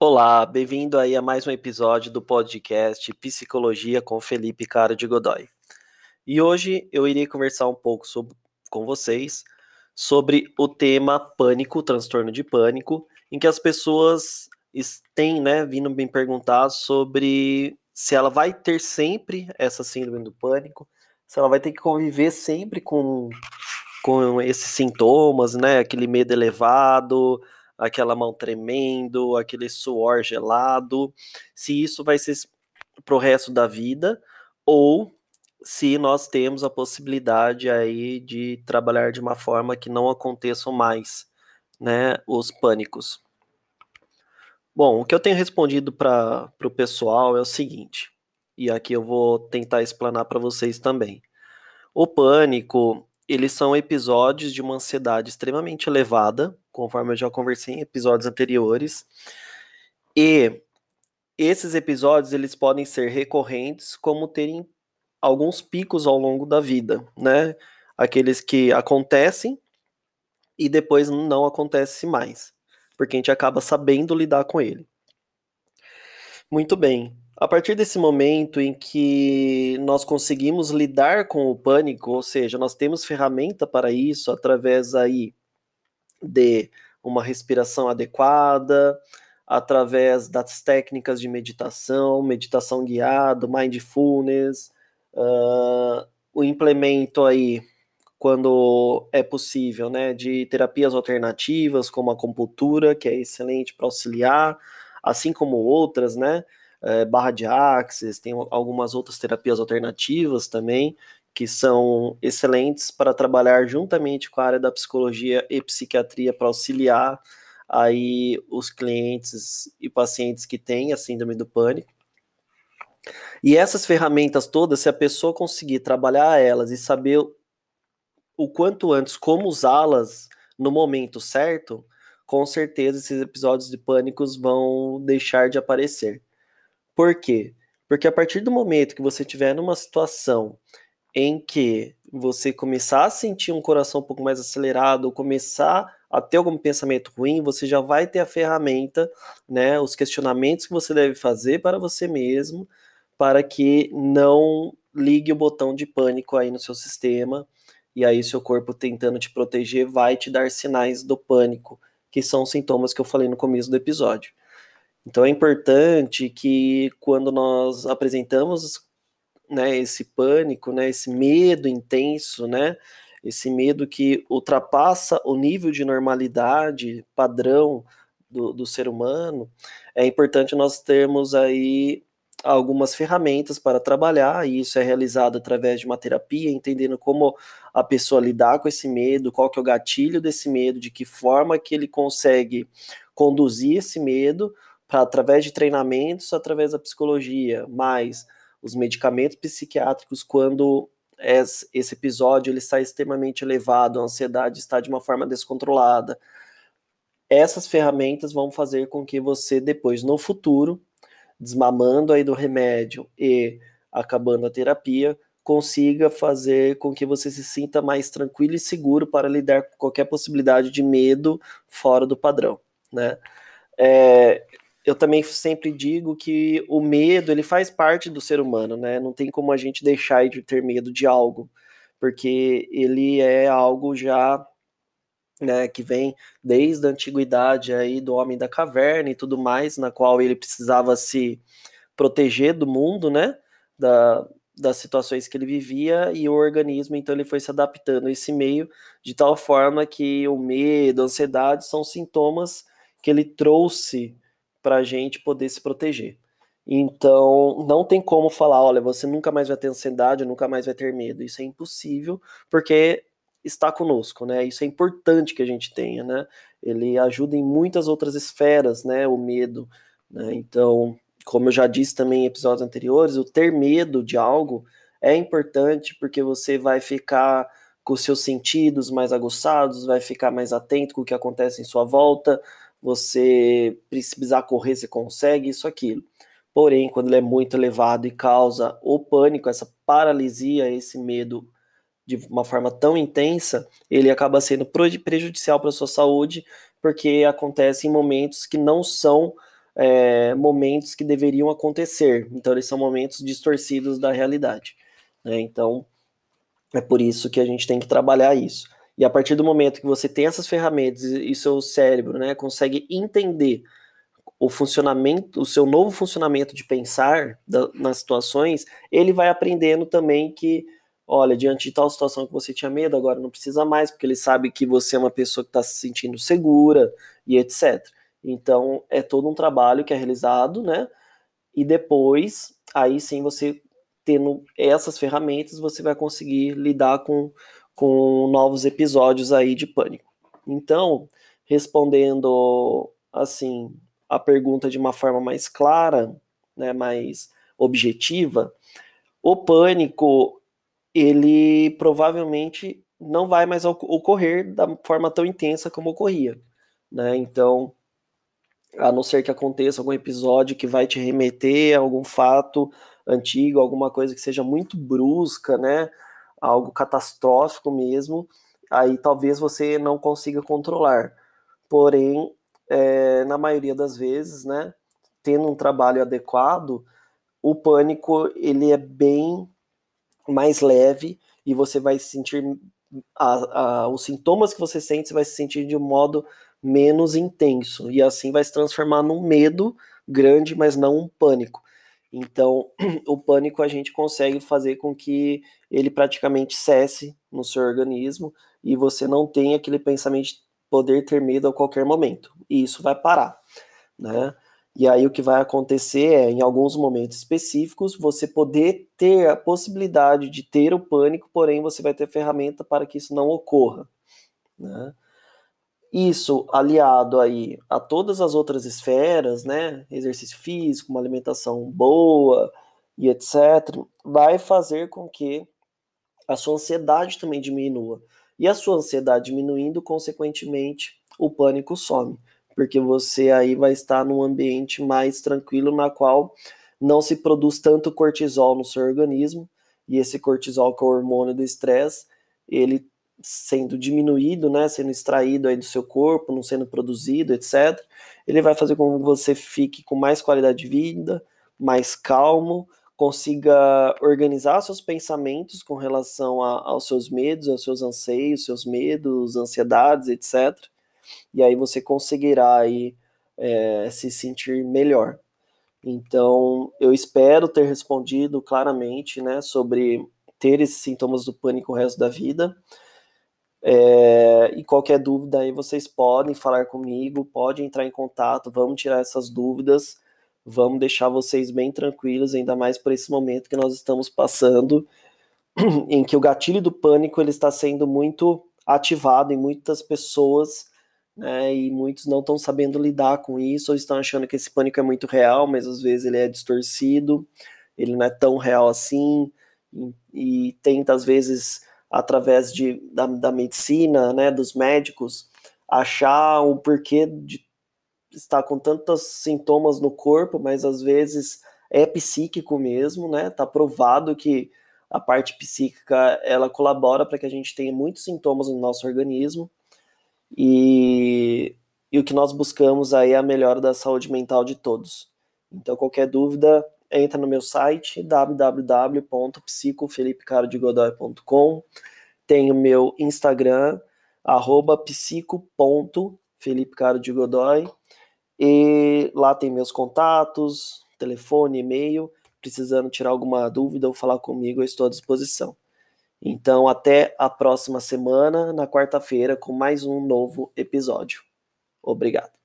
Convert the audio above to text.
Olá, bem-vindo aí a mais um episódio do podcast Psicologia com Felipe Caro de Godoy. E hoje eu irei conversar um pouco sobre, com vocês sobre o tema pânico, transtorno de pânico, em que as pessoas têm, né, vindo me perguntar sobre se ela vai ter sempre essa síndrome do pânico, se ela vai ter que conviver sempre com, com esses sintomas, né, aquele medo elevado, aquela mão tremendo, aquele suor gelado, se isso vai ser pro resto da vida ou se nós temos a possibilidade aí de trabalhar de uma forma que não aconteçam mais, né, os pânicos. Bom, o que eu tenho respondido para o pessoal é o seguinte, e aqui eu vou tentar explanar para vocês também. O pânico, eles são episódios de uma ansiedade extremamente elevada, conforme eu já conversei em episódios anteriores. E esses episódios eles podem ser recorrentes, como terem alguns picos ao longo da vida, né? Aqueles que acontecem e depois não acontece mais, porque a gente acaba sabendo lidar com ele. Muito bem. A partir desse momento em que nós conseguimos lidar com o pânico, ou seja, nós temos ferramenta para isso através aí de uma respiração adequada, através das técnicas de meditação, meditação guiada, mindfulness, uh, o implemento aí quando é possível, né, de terapias alternativas como a acupuntura, que é excelente para auxiliar, assim como outras, né, é, barra de axis, tem algumas outras terapias alternativas também, que são excelentes para trabalhar juntamente com a área da psicologia e psiquiatria para auxiliar aí os clientes e pacientes que têm a síndrome do pânico. E essas ferramentas todas, se a pessoa conseguir trabalhar elas e saber o quanto antes como usá-las no momento certo, com certeza esses episódios de pânicos vão deixar de aparecer. Por quê? Porque a partir do momento que você estiver numa situação em que você começar a sentir um coração um pouco mais acelerado, ou começar a ter algum pensamento ruim, você já vai ter a ferramenta, né, os questionamentos que você deve fazer para você mesmo, para que não ligue o botão de pânico aí no seu sistema, e aí seu corpo tentando te proteger vai te dar sinais do pânico, que são os sintomas que eu falei no começo do episódio. Então é importante que quando nós apresentamos né, esse pânico, né, esse medo intenso, né, esse medo que ultrapassa o nível de normalidade padrão do, do ser humano, é importante nós termos aí algumas ferramentas para trabalhar, e isso é realizado através de uma terapia, entendendo como a pessoa lidar com esse medo, qual que é o gatilho desse medo, de que forma que ele consegue conduzir esse medo, para através de treinamentos, através da psicologia, mais os medicamentos psiquiátricos quando esse episódio ele está extremamente elevado, a ansiedade está de uma forma descontrolada. Essas ferramentas vão fazer com que você depois no futuro, desmamando aí do remédio e acabando a terapia, consiga fazer com que você se sinta mais tranquilo e seguro para lidar com qualquer possibilidade de medo fora do padrão, né? É, eu também sempre digo que o medo ele faz parte do ser humano, né? Não tem como a gente deixar de ter medo de algo, porque ele é algo já né, que vem desde a antiguidade aí do homem da caverna e tudo mais, na qual ele precisava se proteger do mundo, né? Da, das situações que ele vivia e o organismo então ele foi se adaptando a esse meio de tal forma que o medo, a ansiedade são sintomas que ele trouxe para a gente poder se proteger. Então, não tem como falar, olha, você nunca mais vai ter ansiedade, nunca mais vai ter medo. Isso é impossível, porque está conosco, né? Isso é importante que a gente tenha, né? Ele ajuda em muitas outras esferas, né? O medo, né? Então, como eu já disse também em episódios anteriores, o ter medo de algo é importante porque você vai ficar com seus sentidos mais aguçados, vai ficar mais atento com o que acontece em sua volta, você precisar correr, você consegue, isso, aquilo. Porém, quando ele é muito elevado e causa o pânico, essa paralisia, esse medo de uma forma tão intensa, ele acaba sendo prejudicial para a sua saúde, porque acontece em momentos que não são é, momentos que deveriam acontecer. Então, eles são momentos distorcidos da realidade. Né? Então, é por isso que a gente tem que trabalhar isso. E a partir do momento que você tem essas ferramentas e seu cérebro né, consegue entender o funcionamento, o seu novo funcionamento de pensar da, nas situações, ele vai aprendendo também que, olha, diante de tal situação que você tinha medo, agora não precisa mais, porque ele sabe que você é uma pessoa que está se sentindo segura e etc. Então, é todo um trabalho que é realizado, né? E depois, aí sim, você tendo essas ferramentas, você vai conseguir lidar com, com novos episódios aí de pânico. Então, respondendo assim a pergunta de uma forma mais clara, né, mais objetiva, o pânico ele provavelmente não vai mais ocorrer da forma tão intensa como ocorria, né? Então, a não ser que aconteça algum episódio que vai te remeter a algum fato antigo, alguma coisa que seja muito brusca, né? Algo catastrófico mesmo, aí talvez você não consiga controlar. Porém, é, na maioria das vezes, né, tendo um trabalho adequado, o pânico ele é bem mais leve e você vai sentir a, a, os sintomas que você sente, você vai se sentir de um modo menos intenso e assim vai se transformar num medo grande, mas não um pânico. Então, o pânico a gente consegue fazer com que ele praticamente cesse no seu organismo e você não tenha aquele pensamento de poder ter medo a qualquer momento. E isso vai parar, né? E aí o que vai acontecer é, em alguns momentos específicos, você poder ter a possibilidade de ter o pânico, porém você vai ter ferramenta para que isso não ocorra, né? Isso aliado aí a todas as outras esferas, né, exercício físico, uma alimentação boa e etc, vai fazer com que a sua ansiedade também diminua. E a sua ansiedade diminuindo, consequentemente, o pânico some, porque você aí vai estar num ambiente mais tranquilo na qual não se produz tanto cortisol no seu organismo, e esse cortisol, que é o hormônio do estresse, ele sendo diminuído, né, sendo extraído aí do seu corpo, não sendo produzido, etc., ele vai fazer com que você fique com mais qualidade de vida, mais calmo, consiga organizar seus pensamentos com relação a, aos seus medos, aos seus anseios, seus medos, ansiedades, etc. E aí você conseguirá aí é, se sentir melhor. Então, eu espero ter respondido claramente, né, sobre ter esses sintomas do pânico o resto da vida. É, e qualquer dúvida aí vocês podem falar comigo, podem entrar em contato, vamos tirar essas dúvidas, vamos deixar vocês bem tranquilos, ainda mais por esse momento que nós estamos passando, em que o gatilho do pânico ele está sendo muito ativado em muitas pessoas, né, e muitos não estão sabendo lidar com isso, ou estão achando que esse pânico é muito real, mas às vezes ele é distorcido, ele não é tão real assim, e, e tenta às vezes através de, da, da medicina, né, dos médicos, achar o porquê de estar com tantos sintomas no corpo, mas às vezes é psíquico mesmo, né? Tá provado que a parte psíquica ela colabora para que a gente tenha muitos sintomas no nosso organismo e, e o que nós buscamos aí é a melhora da saúde mental de todos. Então qualquer dúvida entra no meu site www.psicofelipecarodigodoy.com Tem o meu Instagram, arroba e lá tem meus contatos, telefone, e-mail. Precisando tirar alguma dúvida ou falar comigo, eu estou à disposição. Então, até a próxima semana, na quarta-feira, com mais um novo episódio. Obrigado.